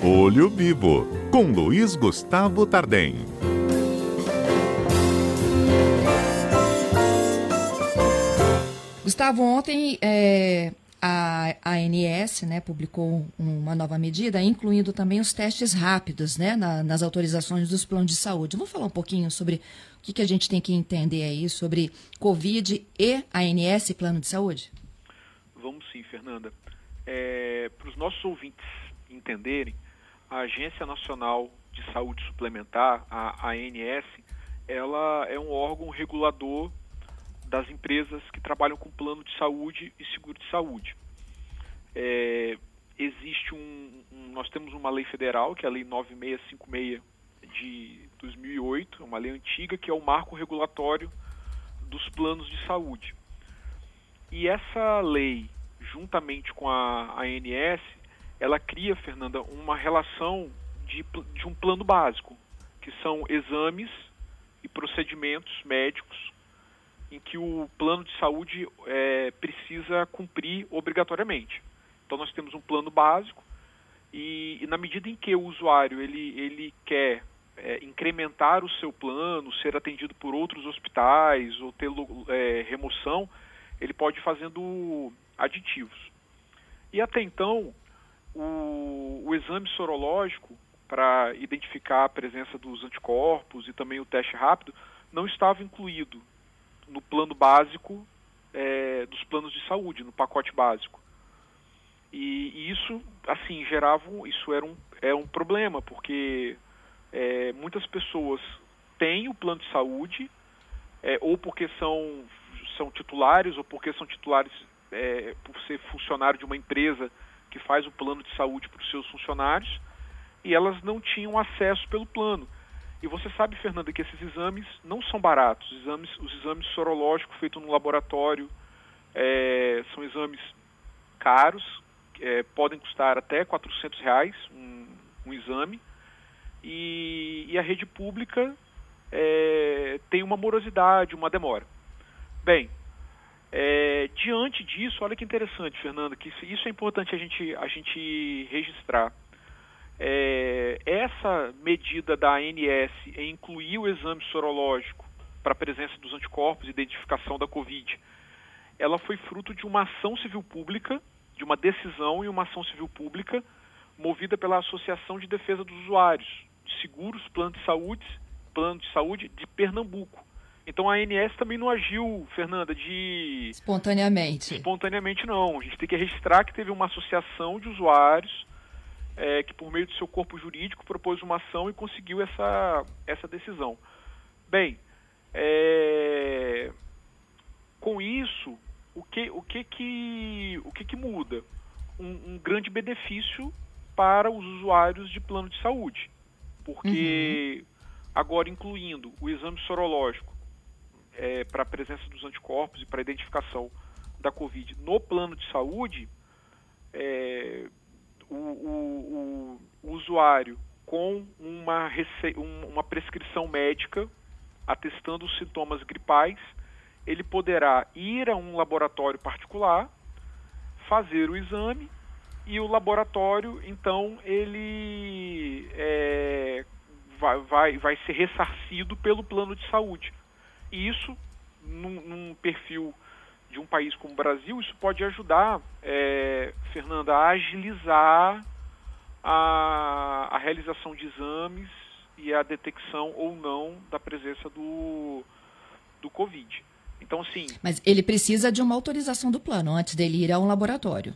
Olho Vivo, com Luiz Gustavo Tardem. Gustavo, ontem é, a ANS né, publicou uma nova medida, incluindo também os testes rápidos né, na, nas autorizações dos planos de saúde. Vamos falar um pouquinho sobre o que, que a gente tem que entender aí sobre Covid e ANS, plano de saúde? Vamos sim, Fernanda. É, Para os nossos ouvintes entenderem, a Agência Nacional de Saúde Suplementar, a ANS, ela é um órgão regulador das empresas que trabalham com plano de saúde e seguro de saúde. É, existe um, um, nós temos uma lei federal, que é a Lei 9656 de 2008, uma lei antiga que é o marco regulatório dos planos de saúde. E essa lei, juntamente com a ANS, ela cria, Fernanda, uma relação de, de um plano básico, que são exames e procedimentos médicos em que o plano de saúde é, precisa cumprir obrigatoriamente. Então nós temos um plano básico e, e na medida em que o usuário ele, ele quer é, incrementar o seu plano, ser atendido por outros hospitais ou ter é, remoção, ele pode ir fazendo aditivos. E até então, o, o exame sorológico para identificar a presença dos anticorpos e também o teste rápido não estava incluído no plano básico é, dos planos de saúde, no pacote básico. E, e, isso, assim, gerava, isso era um, é um problema, porque é, muitas pessoas têm o plano de saúde, é, ou porque são, são titulares, ou porque são titulares é, por ser funcionário de uma empresa que faz o plano de saúde para os seus funcionários, e elas não tinham acesso pelo plano. E você sabe, Fernanda, que esses exames não são baratos. Os exames, os exames sorológicos feitos no laboratório é, são exames caros, é, podem custar até 400 reais um, um exame. E, e, a rede pública é, tem uma morosidade, uma demora. Bem, é, diante disso, olha que interessante, Fernanda, que isso é importante a gente, a gente registrar. É, essa medida da ANS em incluir o exame sorológico para a presença dos anticorpos e identificação da Covid, ela foi fruto de uma ação civil pública, de uma decisão e uma ação civil pública movida pela Associação de Defesa dos Usuários de Seguros, Plano de Saúde, Plano de Saúde de Pernambuco. Então a ANS também não agiu, Fernanda, de espontaneamente. Espontaneamente não. A gente tem que registrar que teve uma associação de usuários é, que por meio do seu corpo jurídico propôs uma ação e conseguiu essa, essa decisão. Bem, é, com isso, o que, o que, que, o que, que muda? Um, um grande benefício para os usuários de plano de saúde, porque uhum. agora incluindo o exame sorológico é, para a presença dos anticorpos e para a identificação da Covid no plano de saúde, é, o, o, o usuário com uma, uma prescrição médica atestando os sintomas gripais, ele poderá ir a um laboratório particular, fazer o exame e o laboratório, então, ele é, vai, vai, vai ser ressarcido pelo plano de saúde. E isso, num, num perfil de um país como o Brasil, isso pode ajudar, é, Fernanda, a agilizar a, a realização de exames e a detecção ou não da presença do, do Covid. Então, sim. Mas ele precisa de uma autorização do plano antes dele ir a um laboratório.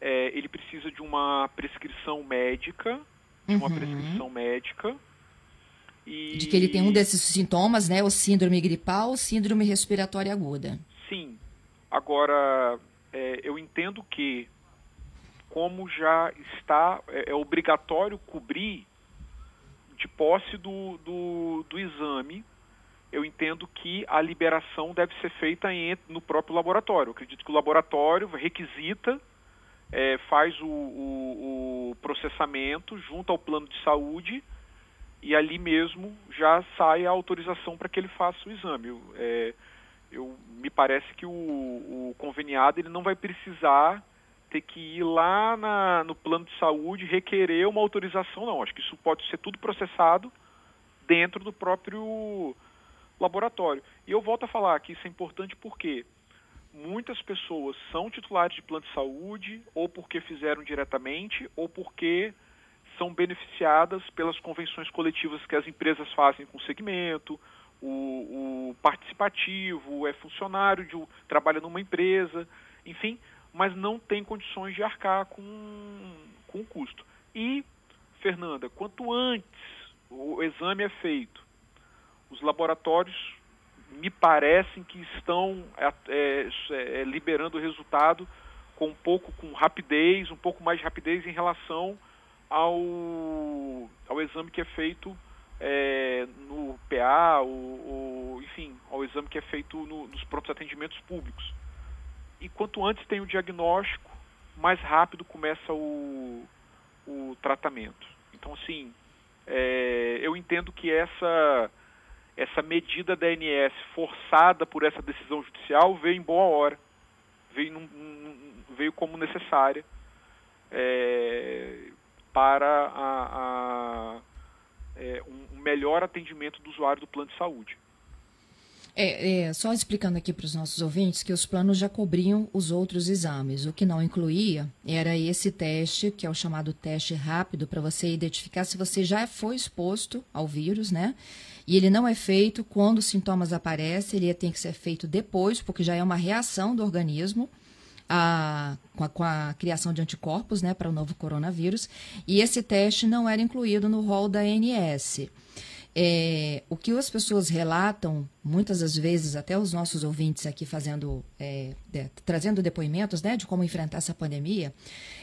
É, ele precisa de uma prescrição médica, de uhum. uma prescrição médica e... De que ele tem um desses sintomas, né? O síndrome gripal, síndrome respiratória aguda. Sim. Agora, é, eu entendo que, como já está, é, é obrigatório cobrir de posse do, do, do, exame, eu entendo que a liberação deve ser feita em, no próprio laboratório. Eu acredito que o laboratório requisita, é, faz o, o, o processamento junto ao plano de saúde e ali mesmo já sai a autorização para que ele faça o exame. É, eu, me parece que o, o, conveniado ele não vai precisar ter que ir lá na, no plano de saúde requerer uma autorização, não. Acho que isso pode ser tudo processado dentro do próprio laboratório. E eu volto a falar que isso é importante porque muitas pessoas são titulares de plano de saúde ou porque fizeram diretamente ou porque são beneficiadas pelas convenções coletivas que as empresas fazem com o segmento, o, o participativo, é funcionário, de, trabalha numa empresa, enfim, mas não tem condições de arcar com, com o custo. E, Fernanda, quanto antes o exame é feito, os laboratórios me parecem que estão é, é, é, liberando o resultado com um pouco com rapidez, um pouco mais de rapidez em relação ao, ao exame que é feito é, no PA, o, enfim, ao exame que é feito no, nos prontos atendimentos públicos. E quanto antes tem o diagnóstico, mais rápido começa o, o tratamento. Então, assim, é, eu entendo que essa, essa medida da ANS forçada por essa decisão judicial veio em boa hora, veio, num, num, veio como necessária é, para a, a é, um melhor atendimento do usuário do plano de saúde. É, é, só explicando aqui para os nossos ouvintes que os planos já cobriam os outros exames. O que não incluía era esse teste, que é o chamado teste rápido, para você identificar se você já foi exposto ao vírus, né? E ele não é feito quando os sintomas aparecem, ele tem que ser feito depois, porque já é uma reação do organismo a, com, a, com a criação de anticorpos né, para o novo coronavírus. E esse teste não era incluído no rol da ANS. É, o que as pessoas relatam, muitas das vezes, até os nossos ouvintes aqui fazendo, é, de, trazendo depoimentos né, de como enfrentar essa pandemia,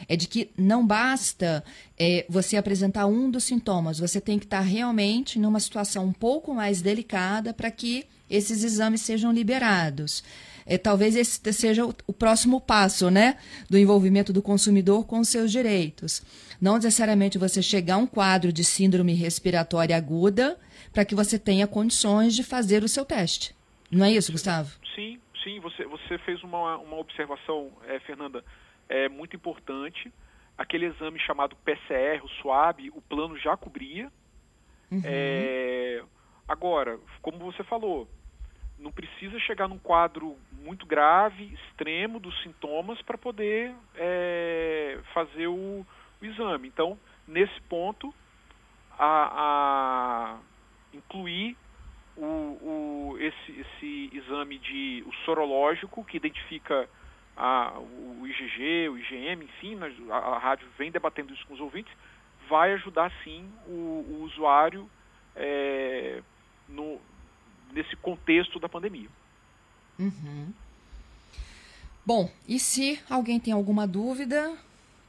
é de que não basta é, você apresentar um dos sintomas, você tem que estar realmente numa situação um pouco mais delicada para que esses exames sejam liberados. É, talvez esse seja o, o próximo passo, né, do envolvimento do consumidor com os seus direitos. Não necessariamente você chegar a um quadro de síndrome respiratória aguda para que você tenha condições de fazer o seu teste. Não é isso, Gustavo? Sim, sim. Você, você fez uma, uma observação, é, Fernanda, é muito importante. Aquele exame chamado PCR, o SWAB, o plano já cobria. Uhum. É, agora, como você falou, não precisa chegar num quadro muito grave, extremo dos sintomas para poder é, fazer o, o, exame. Então, nesse ponto, a, a incluir o, o, esse, esse exame de o sorológico que identifica a, o IgG, o IgM, enfim, a, a, rádio vem debatendo isso com os ouvintes, vai ajudar sim o, o usuário é, no, nesse contexto da pandemia. Uhum. Bom, e se alguém tem alguma dúvida,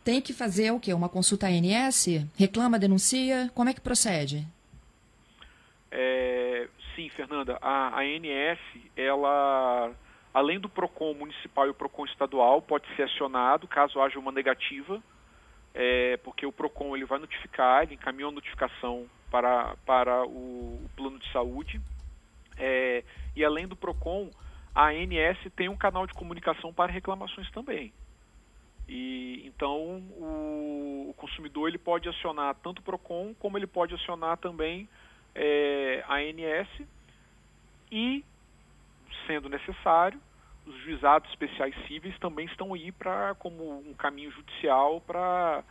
tem que fazer o quê? Uma consulta ANS? Reclama, denuncia? Como é que procede? É, sim, Fernanda. A, ANS, ela, além do PROCON municipal e o PROCON estadual, pode ser acionado caso haja uma negativa, é, porque o PROCON ele vai notificar, ele encaminhou a notificação para, para o, o plano de saúde. É, e além do PROCON, a ANS tem um canal de comunicação para reclamações também. E então o, o consumidor ele pode acionar tanto o PROCON como ele pode acionar também é, a ANS e, sendo necessário, os juizados especiais cíveis também estão aí para como um caminho judicial para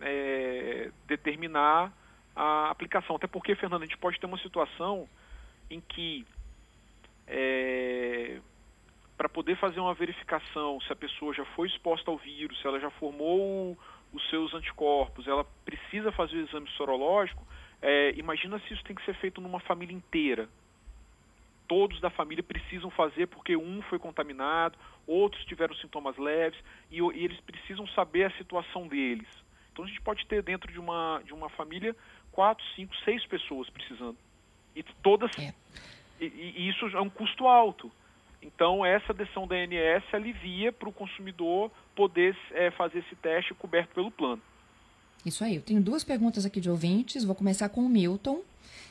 é, determinar a aplicação. Até porque, Fernando, a gente pode ter uma situação em que é, para poder fazer uma verificação se a pessoa já foi exposta ao vírus, se ela já formou os seus anticorpos, ela precisa fazer o exame sorológico, é, imagina se isso tem que ser feito numa família inteira. Todos da família precisam fazer porque um foi contaminado, outros tiveram sintomas leves e, e eles precisam saber a situação deles. Então a gente pode ter dentro de uma, de uma família quatro, cinco, seis pessoas precisando. E todas. É. E, e, isso é um custo alto. Então, essa decisão da ANS alivia para o consumidor poder é, fazer esse teste coberto pelo plano. Isso aí. Eu tenho duas perguntas aqui de ouvintes. Vou começar com o Milton.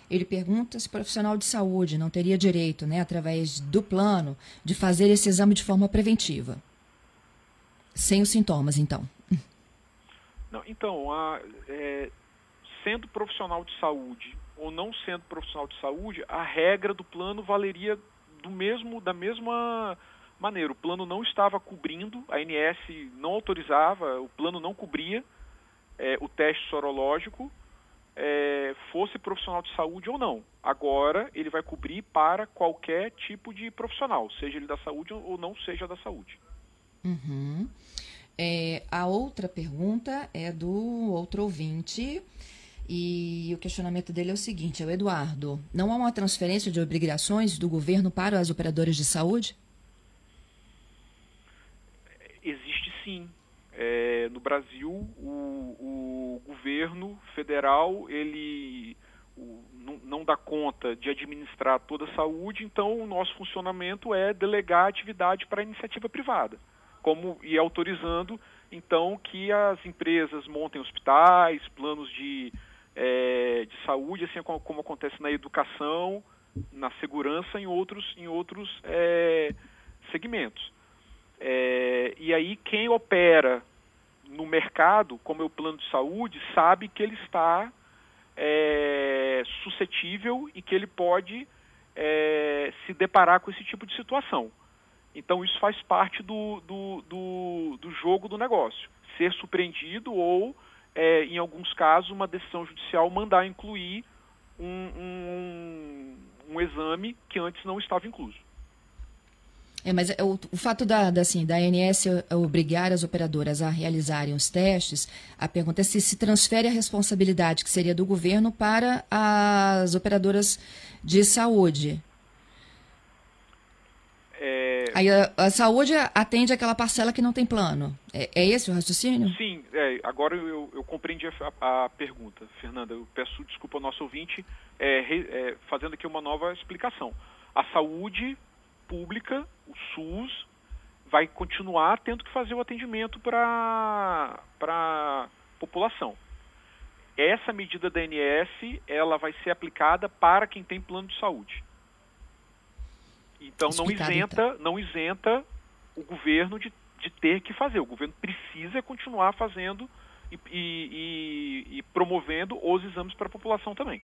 Ele pergunta se profissional de saúde não teria direito, né, através do plano, de fazer esse exame de forma preventiva. sem os sintomas, então. Não, então, a, é, sendo profissional de saúde ou não sendo profissional de saúde, a regra do plano valeria do mesmo da mesma maneira. O plano não estava cobrindo, a ANS não autorizava, o plano não cobria é, o teste sorológico, é, fosse profissional de saúde ou não. Agora ele vai cobrir para qualquer tipo de profissional, seja ele da saúde ou não seja da saúde. Uhum. É, a outra pergunta é do outro ouvinte. E o questionamento dele é o seguinte, é o Eduardo. Não há uma transferência de obrigações do governo para as operadoras de saúde? Existe sim. É, no Brasil, o, o, governo federal ele o, não, não, dá conta de administrar toda a saúde, então o nosso funcionamento é delegar atividade para a iniciativa privada, como e autorizando então que as empresas montem hospitais, planos de, é, de saúde, assim como, como, acontece na educação, na segurança, em outros, em outros é, segmentos. É, e aí quem opera no mercado, como é o plano de saúde, sabe que ele está é, suscetível e que ele pode é, se deparar com esse tipo de situação. Então isso faz parte do, do, do, do jogo do negócio. Ser surpreendido ou, é, em alguns casos, uma decisão judicial mandar incluir um, um, um exame que antes não estava incluso. É, mas é, o, o fato da, da, assim, da ANS obrigar as operadoras a realizarem os testes, a pergunta é se se transfere a responsabilidade que seria do governo para as operadoras de saúde. Aí a, a, saúde atende aquela parcela que não tem plano. É, é esse o raciocínio? Sim, é, agora eu, eu compreendi a, a, pergunta, Fernanda. Eu peço desculpa ao nosso ouvinte, é, é, fazendo aqui uma nova explicação. A saúde pública, o SUS, vai continuar tendo que fazer o atendimento para a população. Essa medida da ANS, ela vai ser aplicada para quem tem plano de saúde. Então não isenta, então. não isenta o governo de, de ter que fazer. O governo precisa continuar fazendo e, e, e promovendo os exames para a população também.